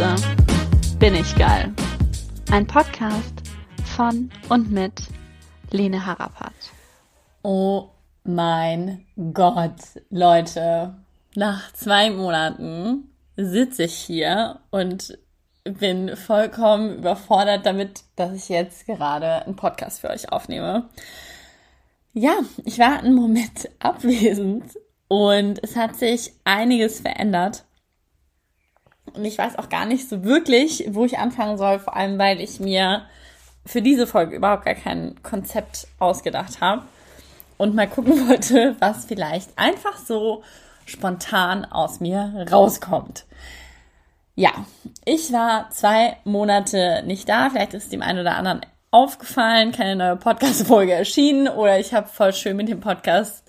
Scheiße, bin ich geil. Ein Podcast von und mit Lene Harapat. Oh mein Gott, Leute, nach zwei Monaten sitze ich hier und bin vollkommen überfordert damit, dass ich jetzt gerade einen Podcast für euch aufnehme. Ja, ich war einen Moment abwesend und es hat sich einiges verändert. Und ich weiß auch gar nicht so wirklich, wo ich anfangen soll, vor allem weil ich mir für diese Folge überhaupt gar kein Konzept ausgedacht habe und mal gucken wollte, was vielleicht einfach so spontan aus mir rauskommt. Ja, ich war zwei Monate nicht da. Vielleicht ist dem einen oder anderen aufgefallen, keine neue Podcast-Folge erschienen oder ich habe voll schön mit dem Podcast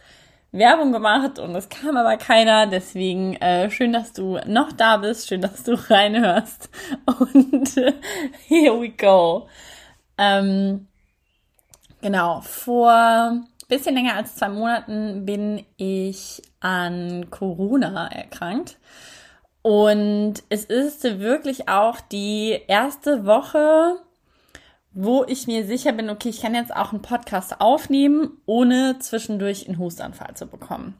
Werbung gemacht und es kam aber keiner. Deswegen äh, schön, dass du noch da bist, schön, dass du reinhörst. Und here we go. Ähm, genau, vor bisschen länger als zwei Monaten bin ich an Corona erkrankt. Und es ist wirklich auch die erste Woche, wo ich mir sicher bin, okay, ich kann jetzt auch einen Podcast aufnehmen, ohne zwischendurch einen Hustanfall zu bekommen.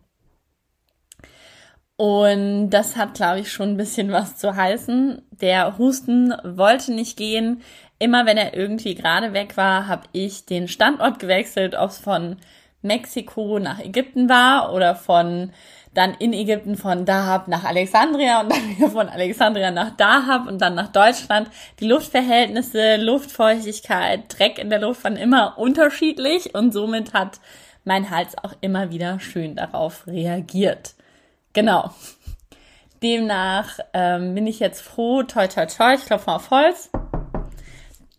Und das hat, glaube ich, schon ein bisschen was zu heißen. Der Husten wollte nicht gehen. Immer wenn er irgendwie gerade weg war, habe ich den Standort gewechselt, ob es von Mexiko nach Ägypten war oder von dann in Ägypten von Dahab nach Alexandria und dann wieder von Alexandria nach Dahab und dann nach Deutschland. Die Luftverhältnisse, Luftfeuchtigkeit, Dreck in der Luft waren immer unterschiedlich und somit hat mein Hals auch immer wieder schön darauf reagiert. Genau. Demnach ähm, bin ich jetzt froh, toi toi toi, ich klopfe auf Holz,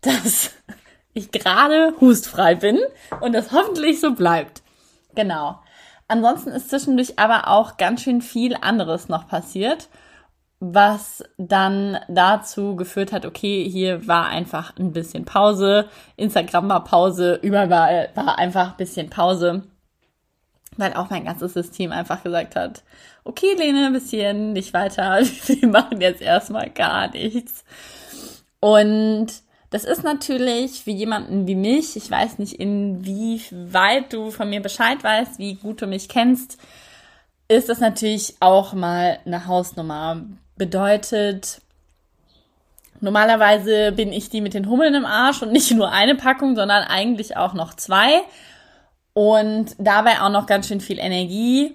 dass ich gerade hustfrei bin und das hoffentlich so bleibt. Genau. Ansonsten ist zwischendurch aber auch ganz schön viel anderes noch passiert, was dann dazu geführt hat, okay, hier war einfach ein bisschen Pause, Instagram war Pause, überall war einfach ein bisschen Pause, weil auch mein ganzes System einfach gesagt hat, okay, Lene, ein bisschen nicht weiter, wir machen jetzt erstmal gar nichts. Und das ist natürlich für jemanden wie mich, ich weiß nicht, inwieweit du von mir Bescheid weißt, wie gut du mich kennst, ist das natürlich auch mal eine Hausnummer. Bedeutet, normalerweise bin ich die mit den Hummeln im Arsch und nicht nur eine Packung, sondern eigentlich auch noch zwei. Und dabei auch noch ganz schön viel Energie,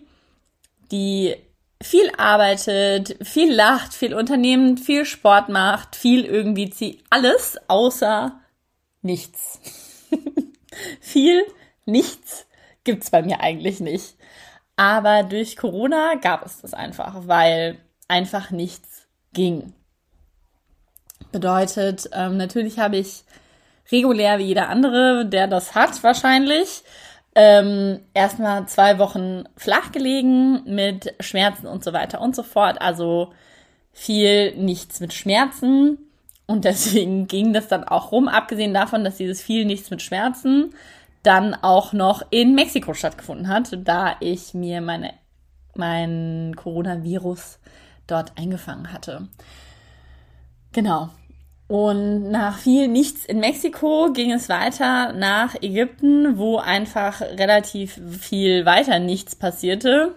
die viel arbeitet, viel lacht, viel unternimmt, viel Sport macht, viel irgendwie zieht. Alles außer nichts. viel nichts gibt's bei mir eigentlich nicht. Aber durch Corona gab es das einfach, weil einfach nichts ging. Bedeutet, ähm, natürlich habe ich regulär wie jeder andere, der das hat, wahrscheinlich, ähm, erstmal zwei Wochen flach gelegen mit Schmerzen und so weiter und so fort. Also viel nichts mit Schmerzen. Und deswegen ging das dann auch rum, abgesehen davon, dass dieses viel nichts mit Schmerzen dann auch noch in Mexiko stattgefunden hat, da ich mir meine, mein Coronavirus dort eingefangen hatte. Genau. Und nach viel nichts in Mexiko ging es weiter nach Ägypten, wo einfach relativ viel weiter nichts passierte,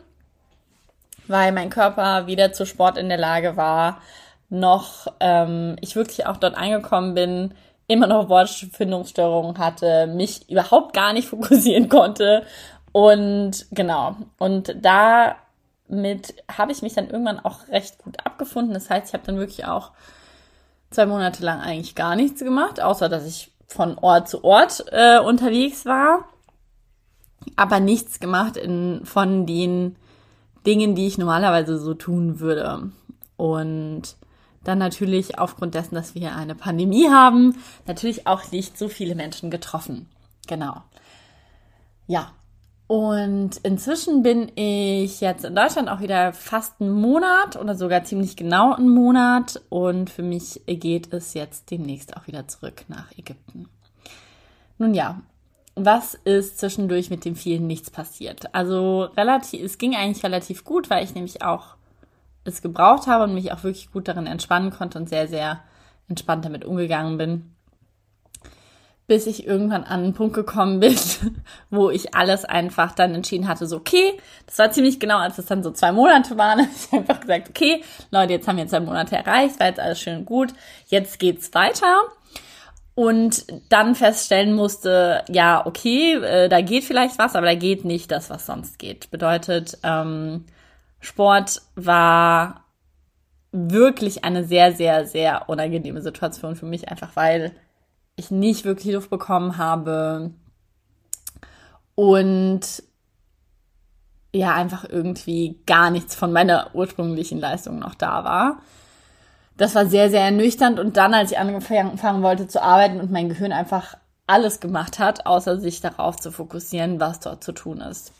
weil mein Körper weder zu Sport in der Lage war, noch ähm, ich wirklich auch dort angekommen bin, immer noch Wortfindungsstörungen hatte, mich überhaupt gar nicht fokussieren konnte. Und genau, und damit habe ich mich dann irgendwann auch recht gut abgefunden. Das heißt, ich habe dann wirklich auch zwei Monate lang eigentlich gar nichts gemacht, außer dass ich von Ort zu Ort äh, unterwegs war, aber nichts gemacht in, von den Dingen, die ich normalerweise so tun würde. Und dann natürlich aufgrund dessen, dass wir eine Pandemie haben, natürlich auch nicht so viele Menschen getroffen. Genau. Ja, und inzwischen bin ich jetzt in Deutschland auch wieder fast einen Monat oder sogar ziemlich genau einen Monat. Und für mich geht es jetzt demnächst auch wieder zurück nach Ägypten. Nun ja, was ist zwischendurch mit dem vielen nichts passiert? Also relativ, es ging eigentlich relativ gut, weil ich nämlich auch es gebraucht habe und mich auch wirklich gut darin entspannen konnte und sehr, sehr entspannt damit umgegangen bin. Bis ich irgendwann an einen Punkt gekommen bin, wo ich alles einfach dann entschieden hatte, so, okay, das war ziemlich genau, als es dann so zwei Monate waren, habe ich einfach gesagt, okay, Leute, jetzt haben wir zwei Monate erreicht, war jetzt alles schön und gut, jetzt geht's weiter und dann feststellen musste, ja, okay, äh, da geht vielleicht was, aber da geht nicht das, was sonst geht. Bedeutet, ähm, Sport war wirklich eine sehr, sehr, sehr unangenehme Situation für mich, einfach weil ich nicht wirklich Luft bekommen habe und ja, einfach irgendwie gar nichts von meiner ursprünglichen Leistung noch da war das war sehr, sehr ernüchternd. Und dann, als ich angefangen wollte zu arbeiten und mein Gehirn einfach alles gemacht hat, außer sich darauf zu fokussieren, was dort zu tun ist.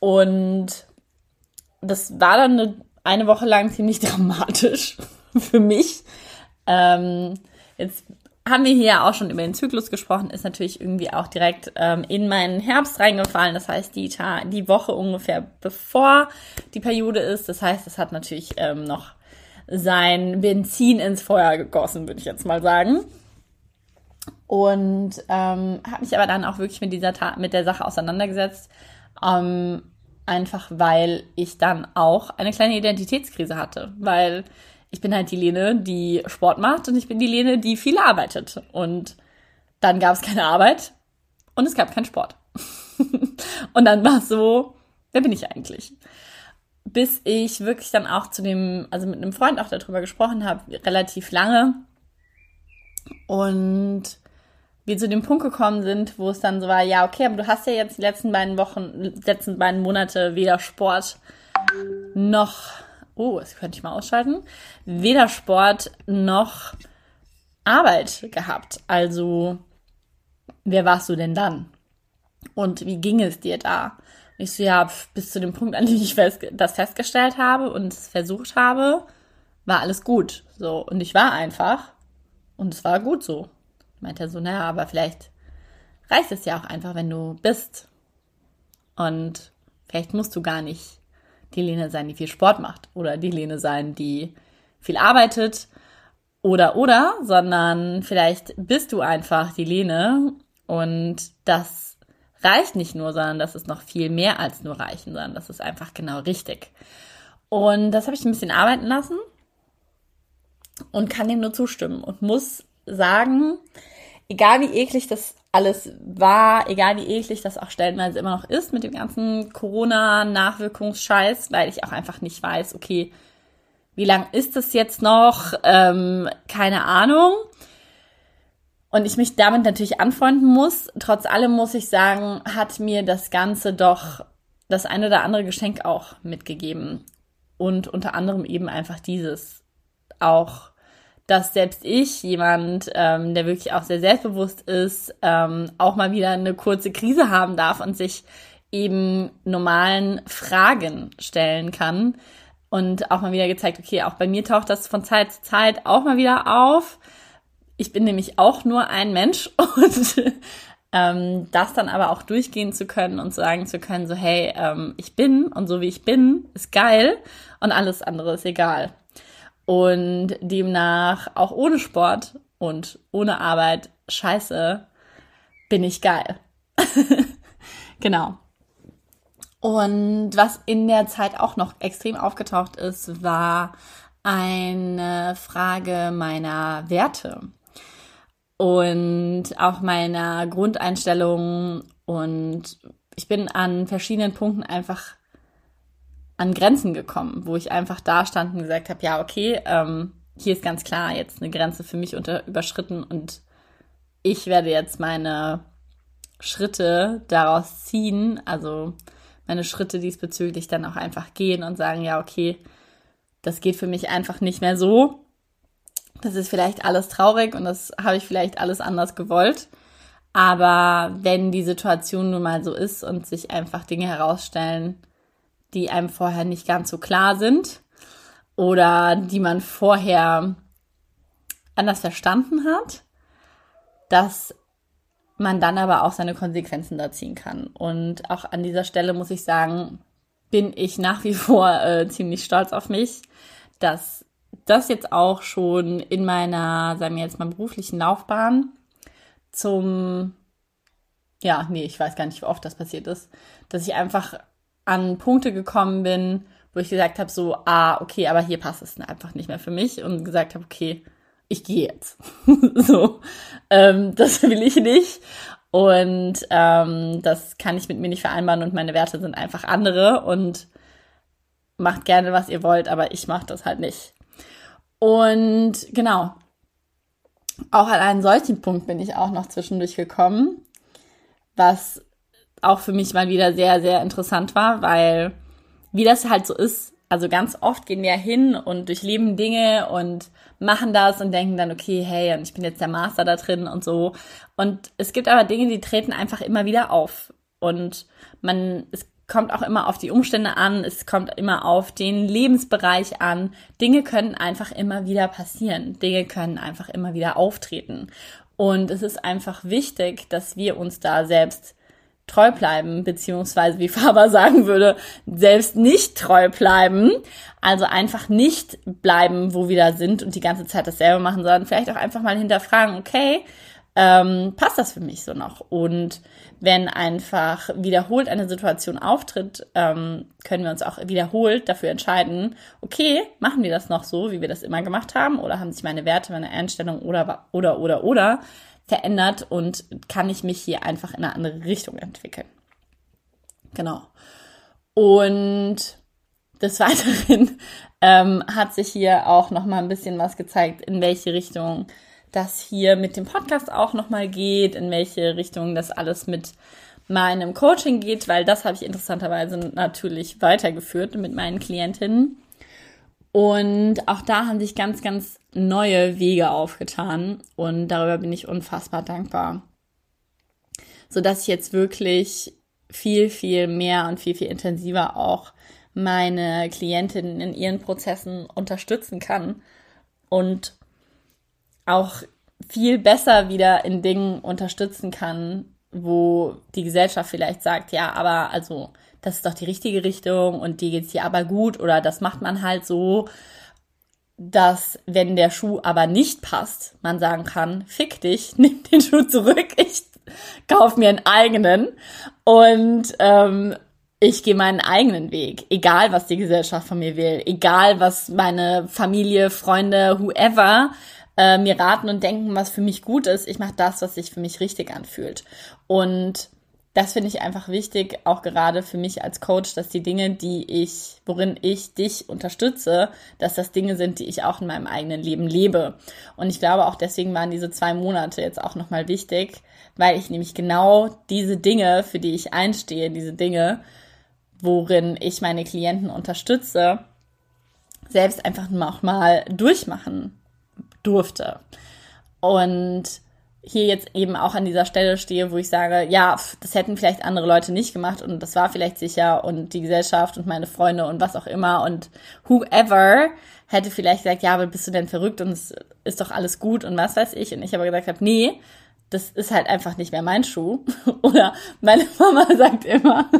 Und das war dann eine, eine Woche lang ziemlich dramatisch für mich. Ähm, jetzt haben wir hier auch schon über den Zyklus gesprochen, ist natürlich irgendwie auch direkt ähm, in meinen Herbst reingefallen. Das heißt, die, Ta die Woche ungefähr bevor die Periode ist. Das heißt, es hat natürlich ähm, noch sein Benzin ins Feuer gegossen, würde ich jetzt mal sagen. Und ähm, habe mich aber dann auch wirklich mit dieser Ta mit der Sache auseinandergesetzt, ähm, einfach weil ich dann auch eine kleine Identitätskrise hatte, weil ich bin halt die Lene, die Sport macht und ich bin die Lene, die viel arbeitet. Und dann gab es keine Arbeit und es gab keinen Sport. und dann war es so, wer bin ich eigentlich? bis ich wirklich dann auch zu dem, also mit einem Freund auch darüber gesprochen habe, relativ lange. Und wir zu dem Punkt gekommen sind, wo es dann so war, ja, okay, aber du hast ja jetzt die letzten beiden Wochen, letzten beiden Monate weder Sport noch, oh, das könnte ich mal ausschalten, weder Sport noch Arbeit gehabt. Also, wer warst du denn dann? Und wie ging es dir da? ich so, ja, bis zu dem Punkt, an dem ich das festgestellt habe und es versucht habe, war alles gut. So, und ich war einfach und es war gut so. Meint er so, naja, aber vielleicht reicht es ja auch einfach, wenn du bist. Und vielleicht musst du gar nicht die Lene sein, die viel Sport macht oder die Lene sein, die viel arbeitet oder oder, sondern vielleicht bist du einfach die Lene und das reicht nicht nur, sondern das ist noch viel mehr als nur reichen, sondern das ist einfach genau richtig. Und das habe ich ein bisschen arbeiten lassen und kann dem nur zustimmen und muss sagen, egal wie eklig das alles war, egal wie eklig das auch stellenweise immer noch ist mit dem ganzen Corona-Nachwirkungsscheiß, weil ich auch einfach nicht weiß, okay, wie lang ist das jetzt noch? Ähm, keine Ahnung und ich mich damit natürlich anfreunden muss. Trotz allem muss ich sagen, hat mir das Ganze doch das eine oder andere Geschenk auch mitgegeben. Und unter anderem eben einfach dieses auch, dass selbst ich, jemand, ähm, der wirklich auch sehr selbstbewusst ist, ähm, auch mal wieder eine kurze Krise haben darf und sich eben normalen Fragen stellen kann. Und auch mal wieder gezeigt, okay, auch bei mir taucht das von Zeit zu Zeit auch mal wieder auf ich bin nämlich auch nur ein Mensch und ähm, das dann aber auch durchgehen zu können und sagen zu können, so hey, ähm, ich bin und so wie ich bin, ist geil und alles andere ist egal. Und demnach auch ohne Sport und ohne Arbeit, scheiße, bin ich geil. genau. Und was in der Zeit auch noch extrem aufgetaucht ist, war eine Frage meiner Werte und auch meiner Grundeinstellung. Und ich bin an verschiedenen Punkten einfach an Grenzen gekommen, wo ich einfach da stand und gesagt habe, ja, okay, ähm, hier ist ganz klar jetzt eine Grenze für mich unter, überschritten und ich werde jetzt meine Schritte daraus ziehen, also meine Schritte diesbezüglich dann auch einfach gehen und sagen, ja, okay, das geht für mich einfach nicht mehr so das ist vielleicht alles traurig und das habe ich vielleicht alles anders gewollt. Aber wenn die Situation nun mal so ist und sich einfach Dinge herausstellen, die einem vorher nicht ganz so klar sind oder die man vorher anders verstanden hat, dass man dann aber auch seine Konsequenzen da ziehen kann. Und auch an dieser Stelle muss ich sagen, bin ich nach wie vor äh, ziemlich stolz auf mich, dass das jetzt auch schon in meiner, sagen wir jetzt mal, beruflichen Laufbahn zum, ja, nee, ich weiß gar nicht, wie oft das passiert ist, dass ich einfach an Punkte gekommen bin, wo ich gesagt habe, so, ah, okay, aber hier passt es einfach nicht mehr für mich und gesagt habe, okay, ich gehe jetzt. so, ähm, das will ich nicht. Und ähm, das kann ich mit mir nicht vereinbaren und meine Werte sind einfach andere und macht gerne, was ihr wollt, aber ich mache das halt nicht. Und genau, auch an einen solchen Punkt bin ich auch noch zwischendurch gekommen, was auch für mich mal wieder sehr, sehr interessant war, weil wie das halt so ist, also ganz oft gehen wir hin und durchleben Dinge und machen das und denken dann, okay, hey, und ich bin jetzt der Master da drin und so. Und es gibt aber Dinge, die treten einfach immer wieder auf. Und man, es kommt auch immer auf die Umstände an, es kommt immer auf den Lebensbereich an. Dinge können einfach immer wieder passieren. Dinge können einfach immer wieder auftreten. Und es ist einfach wichtig, dass wir uns da selbst treu bleiben, beziehungsweise wie Faber sagen würde, selbst nicht treu bleiben. Also einfach nicht bleiben, wo wir da sind und die ganze Zeit dasselbe machen, sondern vielleicht auch einfach mal hinterfragen, okay, ähm, passt das für mich so noch? Und wenn einfach wiederholt eine Situation auftritt, ähm, können wir uns auch wiederholt dafür entscheiden, okay, machen wir das noch so, wie wir das immer gemacht haben, oder haben sich meine Werte, meine Einstellung oder, oder, oder, oder verändert und kann ich mich hier einfach in eine andere Richtung entwickeln. Genau. Und des Weiteren ähm, hat sich hier auch noch mal ein bisschen was gezeigt, in welche Richtung das hier mit dem Podcast auch noch mal geht, in welche Richtung das alles mit meinem Coaching geht, weil das habe ich interessanterweise natürlich weitergeführt mit meinen Klientinnen. Und auch da haben sich ganz, ganz neue Wege aufgetan und darüber bin ich unfassbar dankbar. So dass ich jetzt wirklich viel, viel mehr und viel, viel intensiver auch meine Klientinnen in ihren Prozessen unterstützen kann und auch viel besser wieder in Dingen unterstützen kann, wo die Gesellschaft vielleicht sagt, ja, aber also das ist doch die richtige Richtung und die geht's hier aber gut oder das macht man halt so dass wenn der Schuh aber nicht passt, man sagen kann, fick dich, nimm den Schuh zurück, ich kauf mir einen eigenen und ähm, ich gehe meinen eigenen Weg, egal was die Gesellschaft von mir will, egal was meine Familie, Freunde, whoever äh, mir raten und denken, was für mich gut ist. Ich mache das, was sich für mich richtig anfühlt. Und das finde ich einfach wichtig, auch gerade für mich als Coach, dass die Dinge, die ich, worin ich dich unterstütze, dass das Dinge sind, die ich auch in meinem eigenen Leben lebe. Und ich glaube auch deswegen waren diese zwei Monate jetzt auch nochmal wichtig, weil ich nämlich genau diese Dinge, für die ich einstehe, diese Dinge, worin ich meine Klienten unterstütze, selbst einfach auch mal durchmachen durfte. Und hier jetzt eben auch an dieser Stelle stehe, wo ich sage, ja, das hätten vielleicht andere Leute nicht gemacht und das war vielleicht sicher und die Gesellschaft und meine Freunde und was auch immer und whoever hätte vielleicht gesagt, ja, aber bist du denn verrückt und es ist doch alles gut und was weiß ich. Und ich aber gesagt habe, nee, das ist halt einfach nicht mehr mein Schuh. Oder meine Mama sagt immer,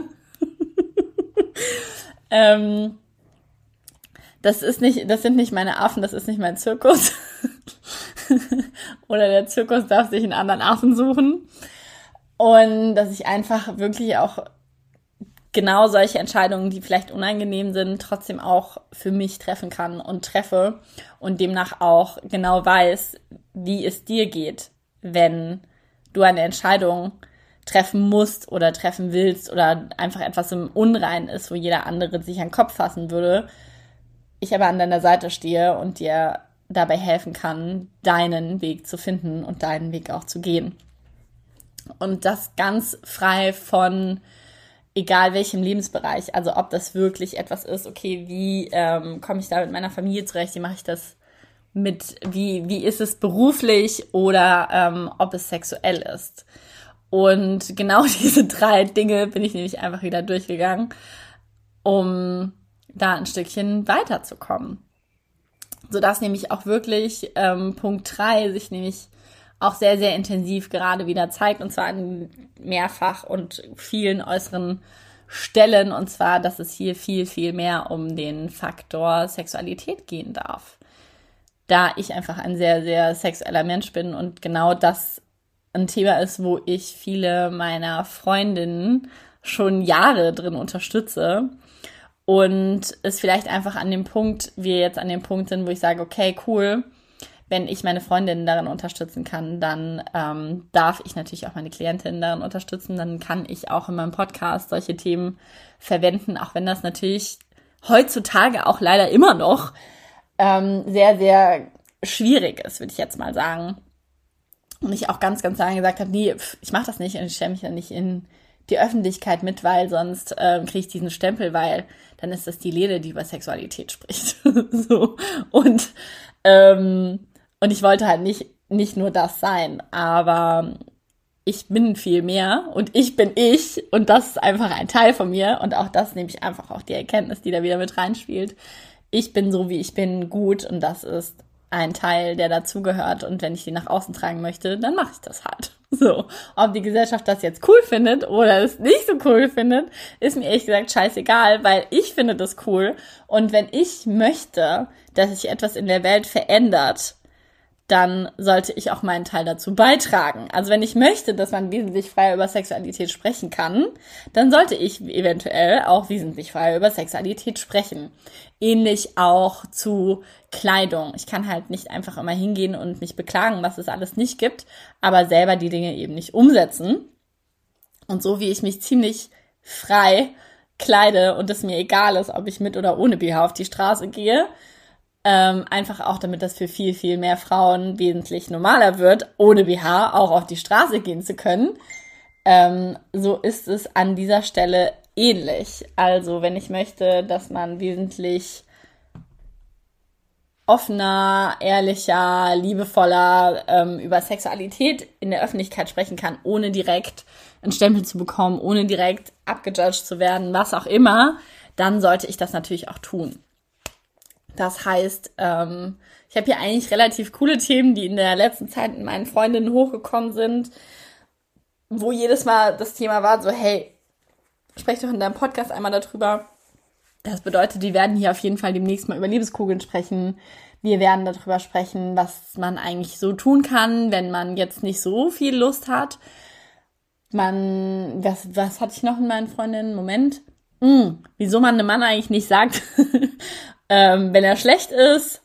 ähm, das ist nicht, das sind nicht meine Affen, das ist nicht mein Zirkus. Oder der Zirkus darf sich einen anderen Affen suchen. Und dass ich einfach wirklich auch genau solche Entscheidungen, die vielleicht unangenehm sind, trotzdem auch für mich treffen kann und treffe und demnach auch genau weiß, wie es dir geht, wenn du eine Entscheidung treffen musst oder treffen willst oder einfach etwas im Unrein ist, wo jeder andere sich an den Kopf fassen würde. Ich aber an deiner Seite stehe und dir dabei helfen kann, deinen Weg zu finden und deinen Weg auch zu gehen. Und das ganz frei von egal welchem Lebensbereich. Also ob das wirklich etwas ist, okay, wie ähm, komme ich da mit meiner Familie zurecht, wie mache ich das mit, wie, wie ist es beruflich oder ähm, ob es sexuell ist. Und genau diese drei Dinge bin ich nämlich einfach wieder durchgegangen, um da ein Stückchen weiterzukommen sodass nämlich auch wirklich ähm, Punkt 3 sich nämlich auch sehr, sehr intensiv gerade wieder zeigt und zwar in mehrfach und vielen äußeren stellen. Und zwar, dass es hier viel, viel mehr um den Faktor Sexualität gehen darf. Da ich einfach ein sehr, sehr sexueller Mensch bin und genau das ein Thema ist, wo ich viele meiner Freundinnen schon Jahre drin unterstütze. Und es vielleicht einfach an dem Punkt, wir jetzt an dem Punkt sind, wo ich sage, okay, cool, wenn ich meine Freundinnen darin unterstützen kann, dann ähm, darf ich natürlich auch meine Klientinnen darin unterstützen. Dann kann ich auch in meinem Podcast solche Themen verwenden, auch wenn das natürlich heutzutage auch leider immer noch ähm, sehr, sehr schwierig ist, würde ich jetzt mal sagen. Und ich auch ganz, ganz lange gesagt habe, nee, pf, ich mache das nicht und ich stelle mich ja nicht in die Öffentlichkeit mit, weil sonst ähm, kriege ich diesen Stempel, weil dann ist das die Lede, die über Sexualität spricht. so. Und ähm, und ich wollte halt nicht, nicht nur das sein, aber ich bin viel mehr und ich bin ich und das ist einfach ein Teil von mir und auch das nehme ich einfach auch die Erkenntnis, die da wieder mit reinspielt. Ich bin so, wie ich bin, gut und das ist ein Teil, der dazugehört. Und wenn ich die nach außen tragen möchte, dann mache ich das halt. So, ob die Gesellschaft das jetzt cool findet oder es nicht so cool findet, ist mir ehrlich gesagt scheißegal, weil ich finde das cool. Und wenn ich möchte, dass sich etwas in der Welt verändert, dann sollte ich auch meinen Teil dazu beitragen. Also wenn ich möchte, dass man wesentlich freier über Sexualität sprechen kann, dann sollte ich eventuell auch wesentlich freier über Sexualität sprechen. Ähnlich auch zu Kleidung. Ich kann halt nicht einfach immer hingehen und mich beklagen, was es alles nicht gibt, aber selber die Dinge eben nicht umsetzen. Und so wie ich mich ziemlich frei kleide und es mir egal ist, ob ich mit oder ohne BH auf die Straße gehe, ähm, einfach auch, damit das für viel, viel mehr Frauen wesentlich normaler wird, ohne BH auch auf die Straße gehen zu können. Ähm, so ist es an dieser Stelle ähnlich. Also, wenn ich möchte, dass man wesentlich offener, ehrlicher, liebevoller ähm, über Sexualität in der Öffentlichkeit sprechen kann, ohne direkt einen Stempel zu bekommen, ohne direkt abgejudged zu werden, was auch immer, dann sollte ich das natürlich auch tun. Das heißt, ähm, ich habe hier eigentlich relativ coole Themen, die in der letzten Zeit mit meinen Freundinnen hochgekommen sind, wo jedes Mal das Thema war, so, hey, sprech doch in deinem Podcast einmal darüber. Das bedeutet, die werden hier auf jeden Fall demnächst mal über Liebeskugeln sprechen. Wir werden darüber sprechen, was man eigentlich so tun kann, wenn man jetzt nicht so viel Lust hat. Man, was, was hatte ich noch in meinen Freundinnen? Moment. Hm, wieso man einem Mann eigentlich nicht sagt, ähm, wenn er schlecht ist,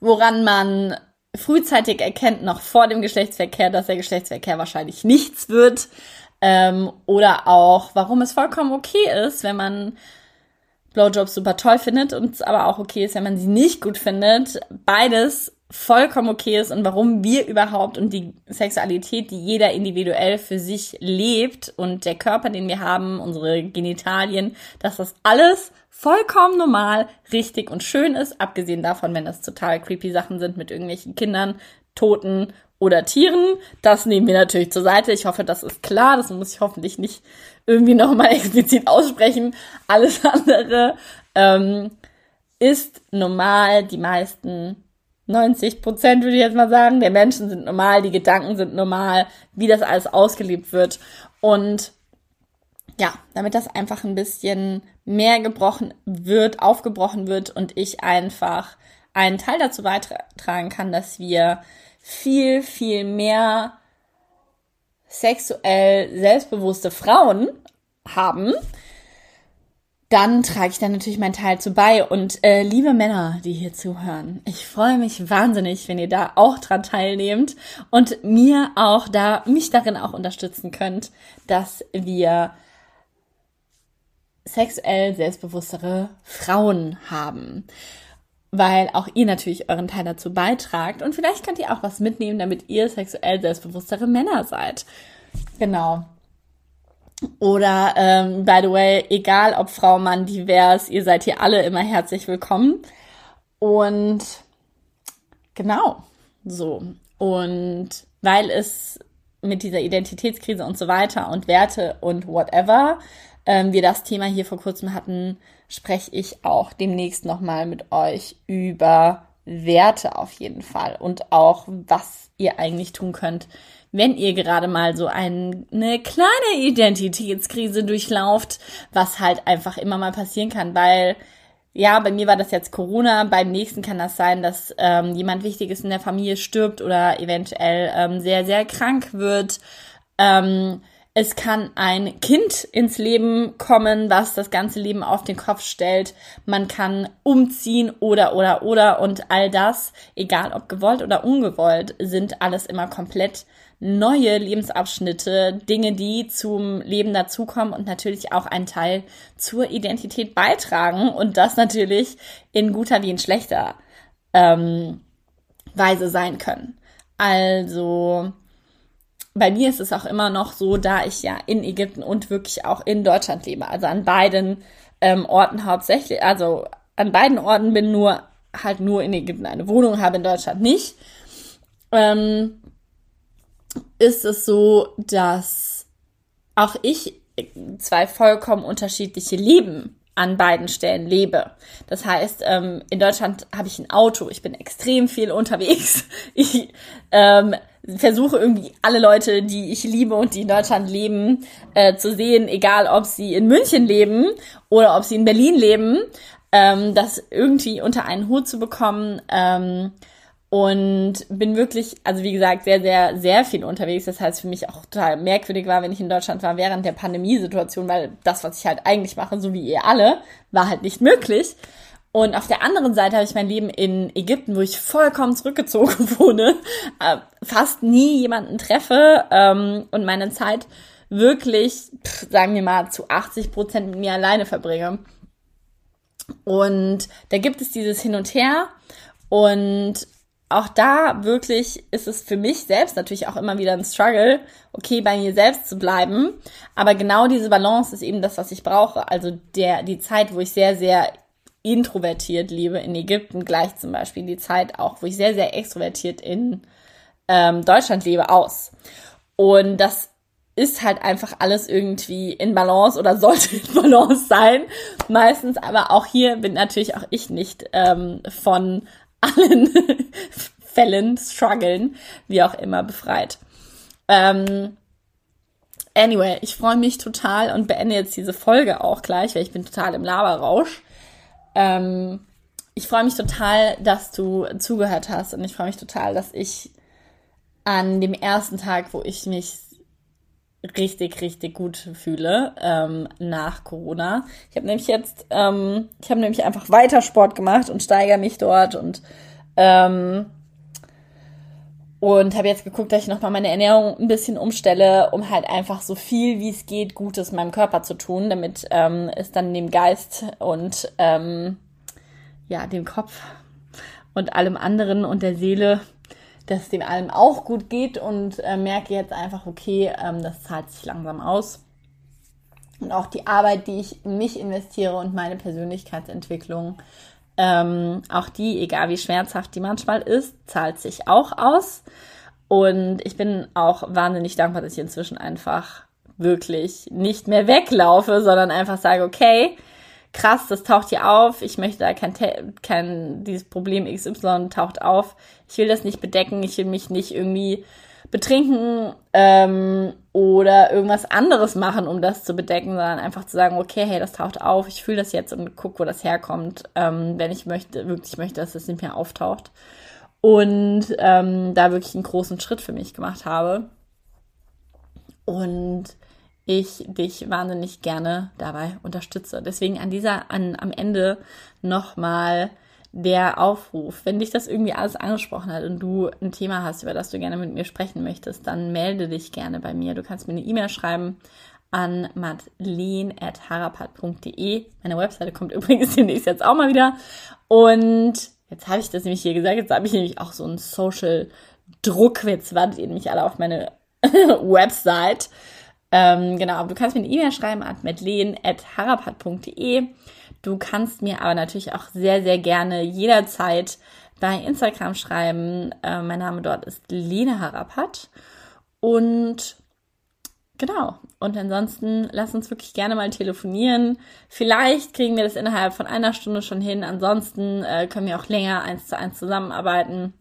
woran man frühzeitig erkennt, noch vor dem Geschlechtsverkehr, dass der Geschlechtsverkehr wahrscheinlich nichts wird. Ähm, oder auch, warum es vollkommen okay ist, wenn man Blowjobs super toll findet und es aber auch okay ist, wenn man sie nicht gut findet. Beides vollkommen okay ist und warum wir überhaupt und die Sexualität, die jeder individuell für sich lebt und der Körper, den wir haben, unsere Genitalien, dass das alles vollkommen normal, richtig und schön ist, abgesehen davon, wenn das total creepy Sachen sind mit irgendwelchen Kindern, Toten oder Tieren. Das nehmen wir natürlich zur Seite. Ich hoffe, das ist klar. Das muss ich hoffentlich nicht irgendwie nochmal explizit aussprechen. Alles andere ähm, ist normal. Die meisten 90 Prozent würde ich jetzt mal sagen, der Menschen sind normal, die Gedanken sind normal, wie das alles ausgelebt wird. Und ja, damit das einfach ein bisschen mehr gebrochen wird, aufgebrochen wird und ich einfach einen Teil dazu beitragen kann, dass wir viel, viel mehr sexuell selbstbewusste Frauen haben, dann trage ich dann natürlich meinen Teil zu bei. Und äh, liebe Männer, die hier zuhören, ich freue mich wahnsinnig, wenn ihr da auch dran teilnehmt und mir auch da, mich darin auch unterstützen könnt, dass wir sexuell selbstbewusstere Frauen haben. Weil auch ihr natürlich euren Teil dazu beitragt und vielleicht könnt ihr auch was mitnehmen, damit ihr sexuell selbstbewusstere Männer seid. Genau. Oder, ähm, by the way, egal ob Frau, Mann, divers, ihr seid hier alle immer herzlich willkommen. Und genau, so. Und weil es mit dieser Identitätskrise und so weiter und Werte und whatever ähm, wir das Thema hier vor kurzem hatten, spreche ich auch demnächst nochmal mit euch über Werte auf jeden Fall und auch, was ihr eigentlich tun könnt, wenn ihr gerade mal so ein, eine kleine Identitätskrise durchlauft, was halt einfach immer mal passieren kann, weil ja, bei mir war das jetzt Corona, beim nächsten kann das sein, dass ähm, jemand Wichtiges in der Familie stirbt oder eventuell ähm, sehr, sehr krank wird. Ähm, es kann ein Kind ins Leben kommen, was das ganze Leben auf den Kopf stellt. Man kann umziehen oder, oder, oder. Und all das, egal ob gewollt oder ungewollt, sind alles immer komplett neue Lebensabschnitte, Dinge, die zum Leben dazukommen und natürlich auch einen Teil zur Identität beitragen. Und das natürlich in guter wie in schlechter ähm, Weise sein können. Also, bei mir ist es auch immer noch so, da ich ja in Ägypten und wirklich auch in Deutschland lebe, also an beiden ähm, Orten hauptsächlich, also an beiden Orten bin nur halt nur in Ägypten eine Wohnung, habe in Deutschland nicht, ähm, ist es so, dass auch ich zwei vollkommen unterschiedliche Leben an beiden Stellen lebe. Das heißt, ähm, in Deutschland habe ich ein Auto, ich bin extrem viel unterwegs. Ich ähm, versuche irgendwie alle Leute, die ich liebe und die in Deutschland leben, äh, zu sehen, egal ob sie in München leben oder ob sie in Berlin leben, ähm, das irgendwie unter einen Hut zu bekommen. Ähm, und bin wirklich, also wie gesagt, sehr, sehr, sehr viel unterwegs. Das heißt, für mich auch total merkwürdig war, wenn ich in Deutschland war während der Pandemiesituation, weil das, was ich halt eigentlich mache, so wie ihr alle, war halt nicht möglich. Und auf der anderen Seite habe ich mein Leben in Ägypten, wo ich vollkommen zurückgezogen wohne, äh, fast nie jemanden treffe ähm, und meine Zeit wirklich, sagen wir mal, zu 80 Prozent mit mir alleine verbringe. Und da gibt es dieses Hin und Her und auch da wirklich ist es für mich selbst natürlich auch immer wieder ein Struggle, okay, bei mir selbst zu bleiben. Aber genau diese Balance ist eben das, was ich brauche. Also der, die Zeit, wo ich sehr, sehr introvertiert lebe in Ägypten, gleich zum Beispiel die Zeit auch, wo ich sehr, sehr extrovertiert in ähm, Deutschland lebe, aus. Und das ist halt einfach alles irgendwie in Balance oder sollte in Balance sein. Meistens, aber auch hier bin natürlich auch ich nicht ähm, von allen Fällen, Struggeln, wie auch immer, befreit. Ähm, anyway, ich freue mich total und beende jetzt diese Folge auch gleich, weil ich bin total im Laberrausch. Ähm, ich freue mich total, dass du zugehört hast und ich freue mich total, dass ich an dem ersten Tag, wo ich mich richtig, richtig gut fühle ähm, nach Corona. Ich habe nämlich jetzt, ähm, ich habe nämlich einfach weiter Sport gemacht und steigere mich dort und ähm, und habe jetzt geguckt, dass ich nochmal meine Ernährung ein bisschen umstelle, um halt einfach so viel wie es geht Gutes meinem Körper zu tun, damit ähm, es dann dem Geist und ähm, ja dem Kopf und allem anderen und der Seele dass dem allem auch gut geht und äh, merke jetzt einfach, okay, ähm, das zahlt sich langsam aus. Und auch die Arbeit, die ich in mich investiere und meine Persönlichkeitsentwicklung, ähm, auch die, egal wie schmerzhaft die manchmal ist, zahlt sich auch aus. Und ich bin auch wahnsinnig dankbar, dass ich inzwischen einfach wirklich nicht mehr weglaufe, sondern einfach sage, okay, krass, das taucht hier auf, ich möchte da kein, kein, dieses Problem XY taucht auf, ich will das nicht bedecken, ich will mich nicht irgendwie betrinken ähm, oder irgendwas anderes machen, um das zu bedecken, sondern einfach zu sagen, okay, hey, das taucht auf, ich fühle das jetzt und guck, wo das herkommt, ähm, wenn ich möchte, wirklich möchte, dass es nicht mehr auftaucht. Und ähm, da wirklich einen großen Schritt für mich gemacht habe. Und ich dich wahnsinnig gerne dabei unterstütze. Deswegen an dieser, an, am Ende nochmal der Aufruf. Wenn dich das irgendwie alles angesprochen hat und du ein Thema hast, über das du gerne mit mir sprechen möchtest, dann melde dich gerne bei mir. Du kannst mir eine E-Mail schreiben an madeleine.harapat.de. Meine Webseite kommt übrigens demnächst jetzt auch mal wieder. Und jetzt habe ich das nämlich hier gesagt, jetzt habe ich nämlich auch so einen Social Druck. Jetzt wartet ihr nämlich alle auf meine Website. Ähm, genau, du kannst mir eine E-Mail schreiben an medlen.harapat.de. Du kannst mir aber natürlich auch sehr, sehr gerne jederzeit bei Instagram schreiben. Äh, mein Name dort ist Lene Harapat. Und genau. Und ansonsten lass uns wirklich gerne mal telefonieren. Vielleicht kriegen wir das innerhalb von einer Stunde schon hin. Ansonsten äh, können wir auch länger eins zu eins zusammenarbeiten.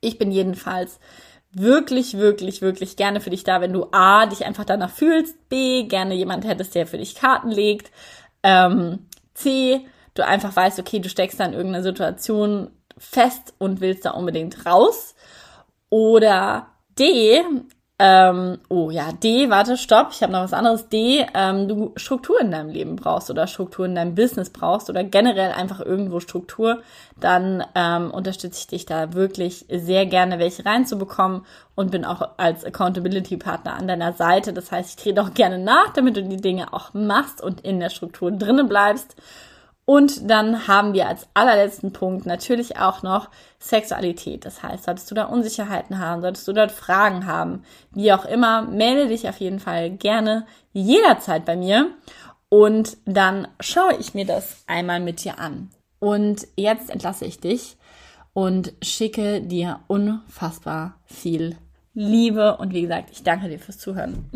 Ich bin jedenfalls wirklich, wirklich, wirklich gerne für dich da, wenn du A, dich einfach danach fühlst, B, gerne jemand hättest, der für dich Karten legt, ähm, C, du einfach weißt, okay, du steckst da in irgendeiner Situation fest und willst da unbedingt raus. Oder D, ähm, oh ja, D, warte, stopp, ich habe noch was anderes. D, ähm, du Struktur in deinem Leben brauchst oder Struktur in deinem Business brauchst oder generell einfach irgendwo Struktur, dann ähm, unterstütze ich dich da wirklich sehr gerne, welche reinzubekommen und bin auch als Accountability Partner an deiner Seite. Das heißt, ich trete auch gerne nach, damit du die Dinge auch machst und in der Struktur drinnen bleibst. Und dann haben wir als allerletzten Punkt natürlich auch noch Sexualität. Das heißt, solltest du da Unsicherheiten haben, solltest du dort Fragen haben, wie auch immer, melde dich auf jeden Fall gerne jederzeit bei mir und dann schaue ich mir das einmal mit dir an. Und jetzt entlasse ich dich und schicke dir unfassbar viel Liebe und wie gesagt, ich danke dir fürs Zuhören.